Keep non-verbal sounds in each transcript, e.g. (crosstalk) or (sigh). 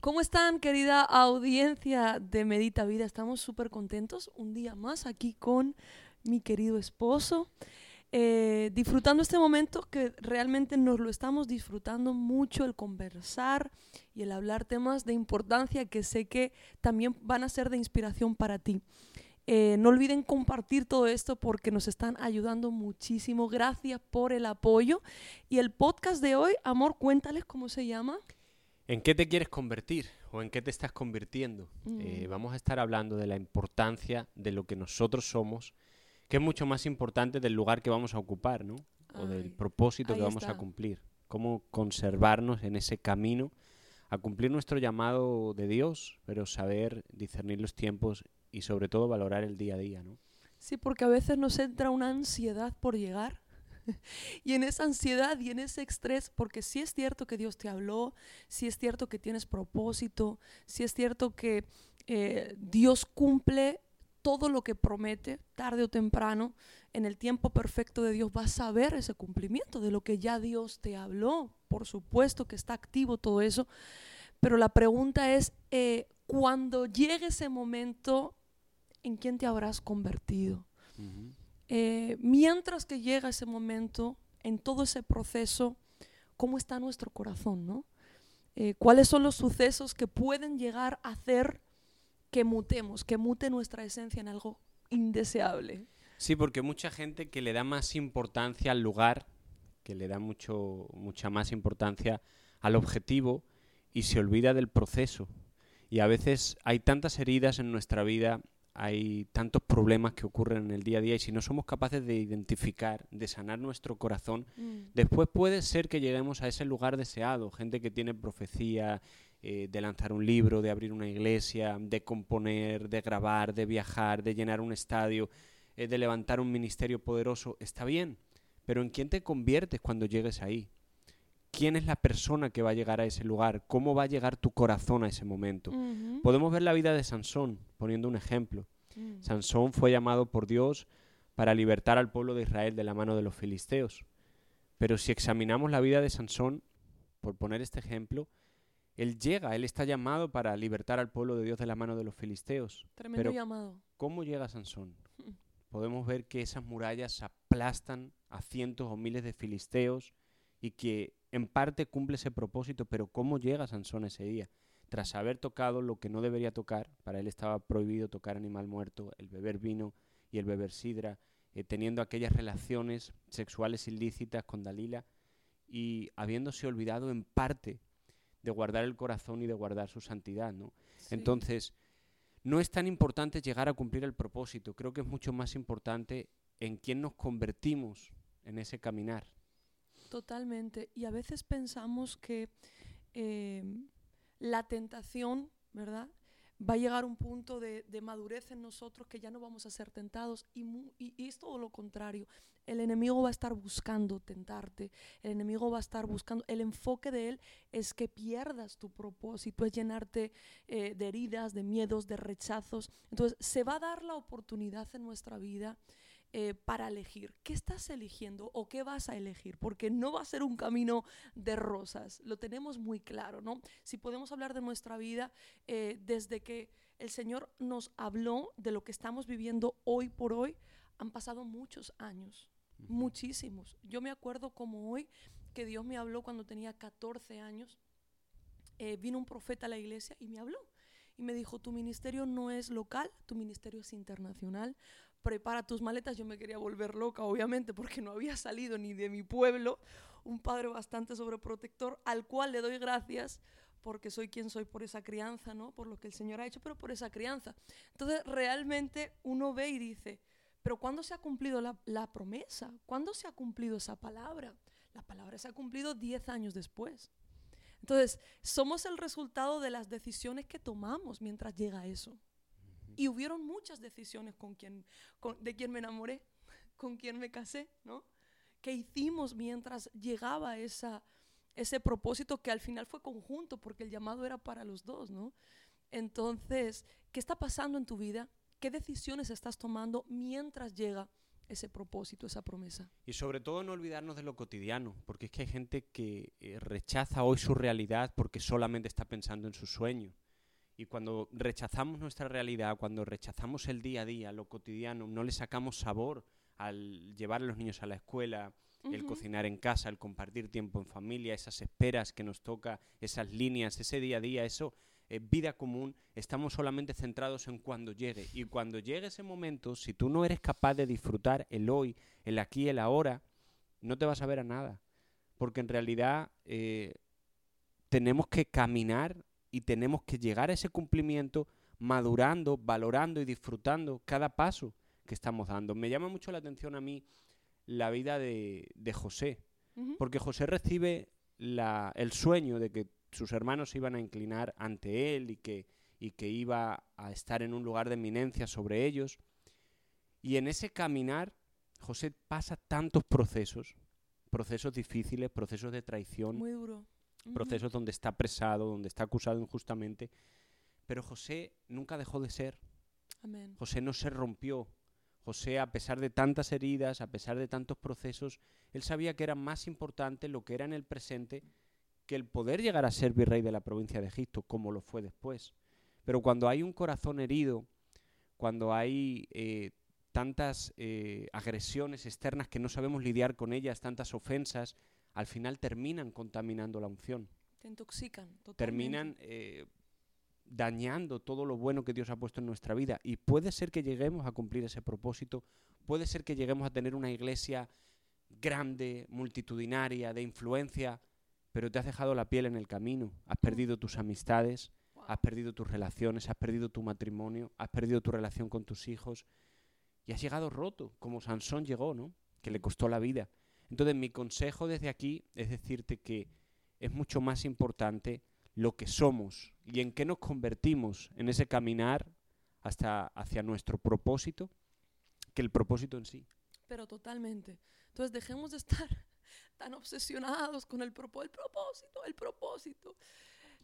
¿Cómo están, querida audiencia de Medita Vida? Estamos súper contentos un día más aquí con mi querido esposo, eh, disfrutando este momento que realmente nos lo estamos disfrutando mucho, el conversar y el hablar temas de importancia que sé que también van a ser de inspiración para ti. Eh, no olviden compartir todo esto porque nos están ayudando muchísimo. Gracias por el apoyo. Y el podcast de hoy, amor, cuéntales cómo se llama. ¿En qué te quieres convertir o en qué te estás convirtiendo? Eh, Mm. vamos a estar hablando de la importancia de lo que nosotros somos, que es mucho más importante del lugar que vamos a ocupar, ¿no? O del propósito que vamos está. a cumplir. Cómo conservarnos en ese camino a cumplir nuestro llamado de Dios, pero saber discernir los tiempos y sobre todo valorar el día a día, ¿no? Sí, porque a veces nos entra una ansiedad por llegar. (laughs) Y en esa ansiedad y en ese estrés, porque sí es cierto que Dios te habló, sí es cierto que tienes propósito, sí es cierto que eh, Dios cumple todo lo que promete, tarde o temprano, en el tiempo perfecto de Dios vas a ver ese cumplimiento de lo que ya Dios te habló. Por supuesto que está activo todo eso, pero la pregunta es, eh, cuando llegue ese momento, ¿en quién te habrás convertido? Ujú. Eh, mientras que llega ese momento, en todo ese proceso, ¿cómo está nuestro corazón? ¿no? Eh, ¿Cuáles son los sucesos que pueden llegar a hacer que mutemos, que mute nuestra esencia en algo indeseable? Sí, porque mucha gente que le da más importancia al lugar, que le da mucho, mucha más importancia al objetivo y se olvida del proceso. Y a veces hay tantas heridas en nuestra vida, hay tantos problemas que ocurren en el día a día y si no somos capaces de identificar, de sanar nuestro corazón, después puede ser que lleguemos a ese lugar deseado. Gente que tiene profecía eh, de lanzar un libro, de abrir una iglesia, de componer, de grabar, de viajar, de llenar un estadio, eh, de levantar un ministerio poderoso. Está bien, pero ¿en quién te conviertes cuando llegues ahí? ¿Quién es la persona que va a llegar a ese lugar? ¿Cómo va a llegar tu corazón a ese momento? Podemos ver la vida de Sansón, poniendo un ejemplo. Mm. Sansón fue llamado por Dios para libertar al pueblo de Israel de la mano de los filisteos. Pero si examinamos la vida de Sansón, por poner este ejemplo, él llega, él está llamado para libertar al pueblo de Dios de la mano de los filisteos. Tremendo pero- llamado. ¿Cómo llega Sansón? Podemos ver que esas murallas aplastan a cientos o miles de filisteos y que en parte cumple ese propósito, pero ¿cómo llega Sansón ese día? Tras haber tocado lo que no debería tocar, para él estaba prohibido tocar animal muerto, el beber vino y el beber sidra, eh, teniendo aquellas relaciones sexuales ilícitas con Dalila y habiéndose olvidado en parte de guardar el corazón y de guardar su santidad, ¿no? Sí. Entonces, no es tan importante llegar a cumplir el propósito, creo que es mucho más importante en quién nos convertimos en ese caminar. Totalmente. Y a veces pensamos que eh, la tentación, ¿verdad? Va a llegar un punto de, madurez en nosotros que ya no vamos a ser tentados y- y es todo lo contrario. El enemigo va a estar buscando tentarte, el enemigo va a estar buscando, el enfoque de él es que pierdas tu propósito, es llenarte eh, de heridas, de miedos, de rechazos. Entonces se va a dar la oportunidad en nuestra vida eh, para elegir. ¿Qué estás eligiendo o qué vas a elegir? Porque no va a ser un camino de rosas, lo tenemos muy claro, ¿no? Si podemos hablar de nuestra vida eh, desde que el Señor nos habló de lo que estamos viviendo hoy por hoy, han pasado muchos años, muchísimos. Yo me acuerdo como hoy que Dios me habló cuando tenía 14 años. Eh, vino un profeta a la iglesia y me habló. Y me dijo, tu ministerio no es local, tu ministerio es internacional prepara tus maletas. Yo me quería volver loca, obviamente, porque no había salido ni de mi pueblo. Un padre bastante sobreprotector, al cual le doy gracias porque soy quien soy por esa crianza, ¿no? Por lo que el Señor ha hecho, pero por esa crianza. Entonces, realmente uno ve y dice, pero ¿cuándo se ha cumplido la, la promesa? ¿Cuándo se ha cumplido esa palabra? La palabra se ha cumplido 10 años después. Entonces, somos el resultado de las decisiones que tomamos mientras llega eso. Y hubieron muchas decisiones con quien, de quien me enamoré, (laughs) con quien me casé, ¿no? Que hicimos mientras llegaba esa, ese propósito que al final fue conjunto, porque el llamado era para los dos, ¿no? Entonces, ¿qué está pasando en tu vida? ¿Qué decisiones estás tomando mientras llega ese propósito, esa promesa. Y sobre todo no olvidarnos de lo cotidiano, porque es que hay gente que eh, rechaza hoy su realidad porque solamente está pensando en su sueño. Y cuando rechazamos nuestra realidad, cuando rechazamos el día a día, lo cotidiano, no le sacamos sabor al llevar a los niños a la escuela, el cocinar en casa, el compartir tiempo en familia, esas esperas que nos toca, esas líneas, ese día a día, eso, eh, vida común, estamos solamente centrados en cuando llegue. Y cuando llegue ese momento, si tú no eres capaz de disfrutar el hoy, el aquí, el ahora, no te vas a ver a nada. Porque en realidad eh, tenemos que caminar y tenemos que llegar a ese cumplimiento madurando, valorando y disfrutando cada paso que estamos dando. Me llama mucho la atención a mí la vida de, José, porque José recibe el sueño de que sus hermanos se iban a inclinar ante él y que, y que iba a estar en un lugar de eminencia sobre ellos. Y en ese caminar, José pasa tantos procesos, procesos difíciles, procesos de traición, Muy duro. Procesos donde está apresado, donde está acusado injustamente, pero José nunca dejó de ser. José no se rompió, José, a pesar de tantas heridas, a pesar de tantos procesos, él sabía que era más importante lo que era en el presente que el poder llegar a ser virrey de la provincia de Egipto, como lo fue después. Pero cuando hay un corazón herido, cuando hay eh, tantas eh, agresiones externas que no sabemos lidiar con ellas, tantas ofensas, al final terminan contaminando la unción. Te intoxican. Totalmente. Terminan eh, dañando todo lo bueno que Dios ha puesto en nuestra vida. Y puede ser que lleguemos a cumplir ese propósito, puede ser que lleguemos a tener una iglesia grande, multitudinaria, de influencia, pero te has dejado la piel en el camino, has perdido tus amistades, has perdido tus relaciones, has perdido tu matrimonio, has perdido tu relación con tus hijos y has llegado roto, como Sansón llegó, ¿no? Que le costó la vida. Entonces mi consejo desde aquí es decirte que es mucho más importante lo que somos y en qué nos convertimos en ese caminar hasta hacia nuestro propósito que el propósito en sí. Pero totalmente. Entonces dejemos de estar (laughs) tan obsesionados con el, propósito, el propósito, el propósito.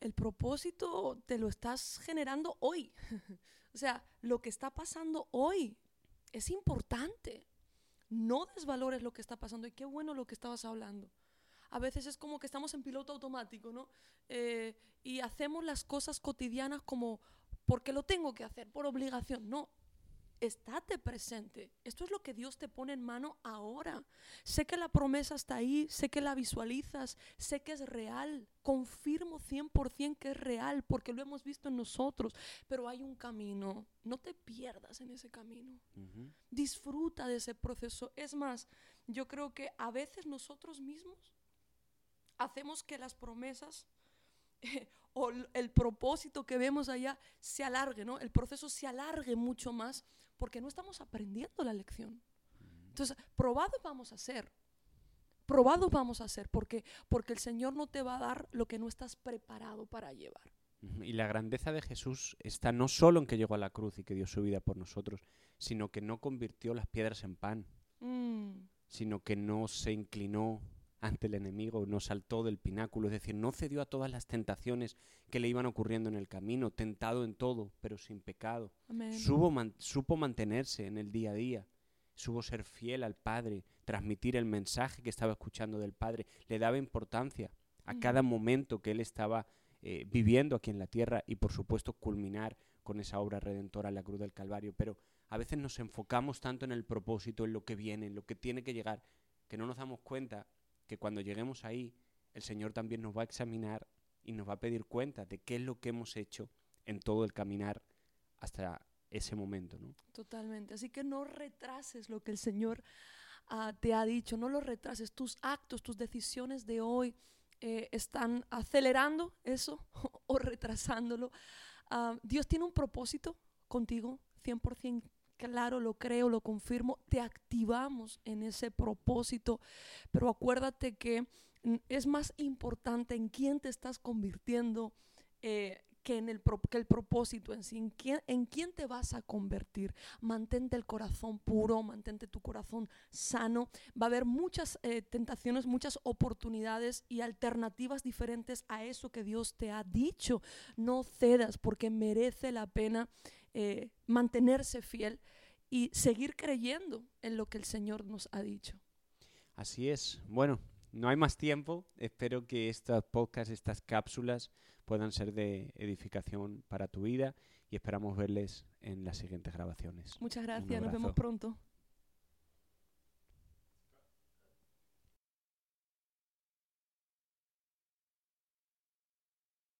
El propósito te lo estás generando hoy. (laughs) o sea, lo que está pasando hoy es importante. No desvalores lo que está pasando y qué bueno lo que estabas hablando a veces es como que estamos en piloto automático, ¿no? Eh, y hacemos las cosas cotidianas como porque lo tengo que hacer, por obligación. No, estate presente. Esto es lo que Dios te pone en mano ahora. Sé que la promesa está ahí, sé que la visualizas, sé que es real. Confirmo 100% que es real porque lo hemos visto en nosotros. Pero hay un camino. No te pierdas en ese camino. Disfruta de ese proceso. Es más, yo creo que a veces nosotros mismos hacemos que las promesas (laughs) o el propósito que vemos allá se alargue, ¿no? El proceso se alargue mucho más porque no estamos aprendiendo la lección. Entonces, probados vamos a ser. Probados vamos a ser porque porque el Señor no te va a dar lo que no estás preparado para llevar. Y la grandeza de Jesús está no solo en que llegó a la cruz y que dio su vida por nosotros, sino que no convirtió las piedras en pan, mm. sino que no se inclinó ante el enemigo, no saltó del pináculo, es decir, no cedió a todas las tentaciones que le iban ocurriendo en el camino, tentado en todo, pero sin pecado. supo mantenerse en el día a día, supo ser fiel al Padre, transmitir el mensaje que estaba escuchando del Padre, le daba importancia a cada momento que él estaba eh, viviendo aquí en la tierra y por supuesto culminar con esa obra redentora en la cruz del Calvario, pero a veces nos enfocamos tanto en el propósito, en lo que viene, en lo que tiene que llegar, que no nos damos cuenta que cuando lleguemos ahí, el Señor también nos va a examinar y nos va a pedir cuenta de qué es lo que hemos hecho en todo el caminar hasta ese momento. ¿no? Totalmente. Así que no retrases lo que el Señor ah, te ha dicho, no lo retrases. Tus actos, tus decisiones de hoy eh, están acelerando eso (laughs) o retrasándolo. Ah, Dios tiene un propósito contigo, 100% claro, lo creo, lo confirmo, te activamos en ese propósito, pero acuérdate que mm, es más importante en quién te estás convirtiendo eh, que en el, que el propósito en sí, en quién, te vas a convertir. Mantente el corazón puro, mantente tu corazón sano. Va a haber muchas eh, tentaciones, muchas oportunidades y alternativas diferentes a eso que Dios te ha dicho. No cedas porque merece la pena eh, mantenerse fiel y seguir creyendo en lo que el Señor nos ha dicho. Así es. Bueno, no hay más tiempo. Espero que estas podcasts, estas cápsulas puedan ser de edificación para tu vida y esperamos verles en las siguientes grabaciones. Muchas gracias, nos vemos pronto.